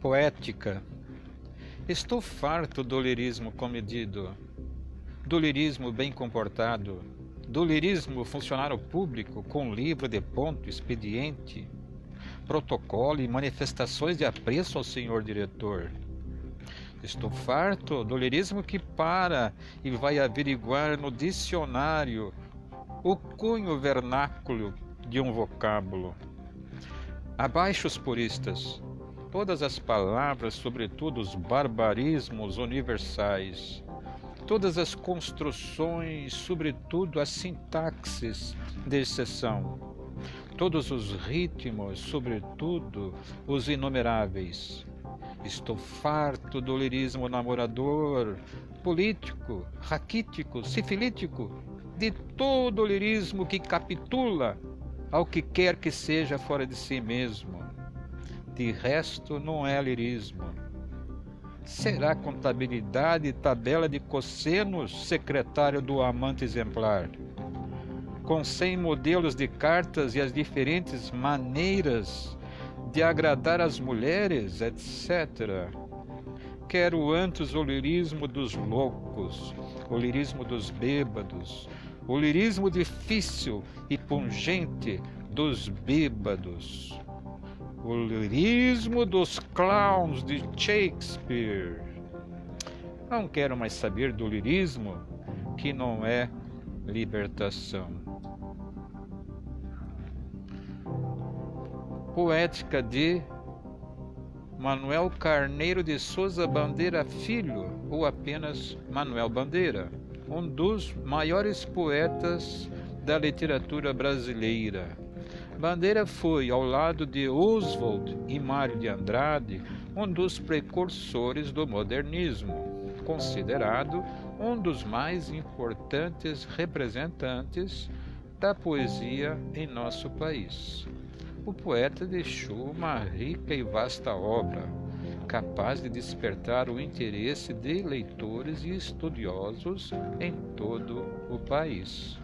Poética. Estou farto do lirismo comedido, do lirismo bem comportado, do lirismo funcionário público com livro de ponto, expediente, protocolo e manifestações de apreço ao senhor diretor. Estou farto do lirismo que para e vai averiguar no dicionário o cunho vernáculo de um vocábulo. Abaixo os puristas, todas as palavras, sobretudo os barbarismos universais, todas as construções, sobretudo as sintaxes de exceção, todos os ritmos, sobretudo os inumeráveis. Estou farto do lirismo namorador, político, raquítico, sifilítico, de todo o lirismo que capitula ao que quer que seja fora de si mesmo de resto, não é lirismo. Será contabilidade e tabela de cossenos secretário do amante exemplar? Com cem modelos de cartas e as diferentes maneiras de agradar as mulheres, etc. Quero antes o lirismo dos loucos, o lirismo dos bêbados, o lirismo difícil e pungente dos bêbados o lirismo dos clowns de Shakespeare. Não quero mais saber do lirismo que não é libertação. Poética de Manuel Carneiro de Souza Bandeira Filho, ou apenas Manuel Bandeira, um dos maiores poetas da literatura brasileira Bandeira foi, ao lado de Oswald e Mário de Andrade, um dos precursores do modernismo, considerado um dos mais importantes representantes da poesia em nosso país. O poeta deixou uma rica e vasta obra, capaz de despertar o interesse de leitores e estudiosos em todo o país.